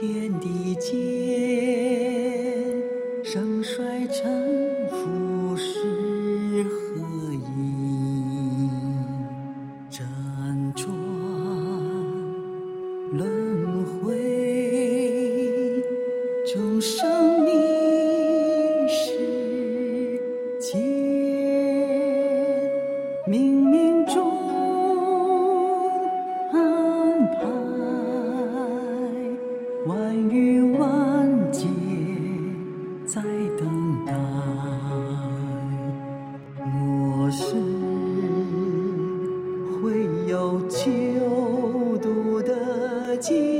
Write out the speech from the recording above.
天地间，盛衰沉浮是何意？辗转轮回，众生逆世间，冥冥中。在等待末世会有救度的。